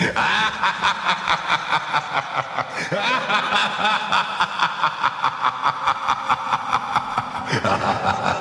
Ha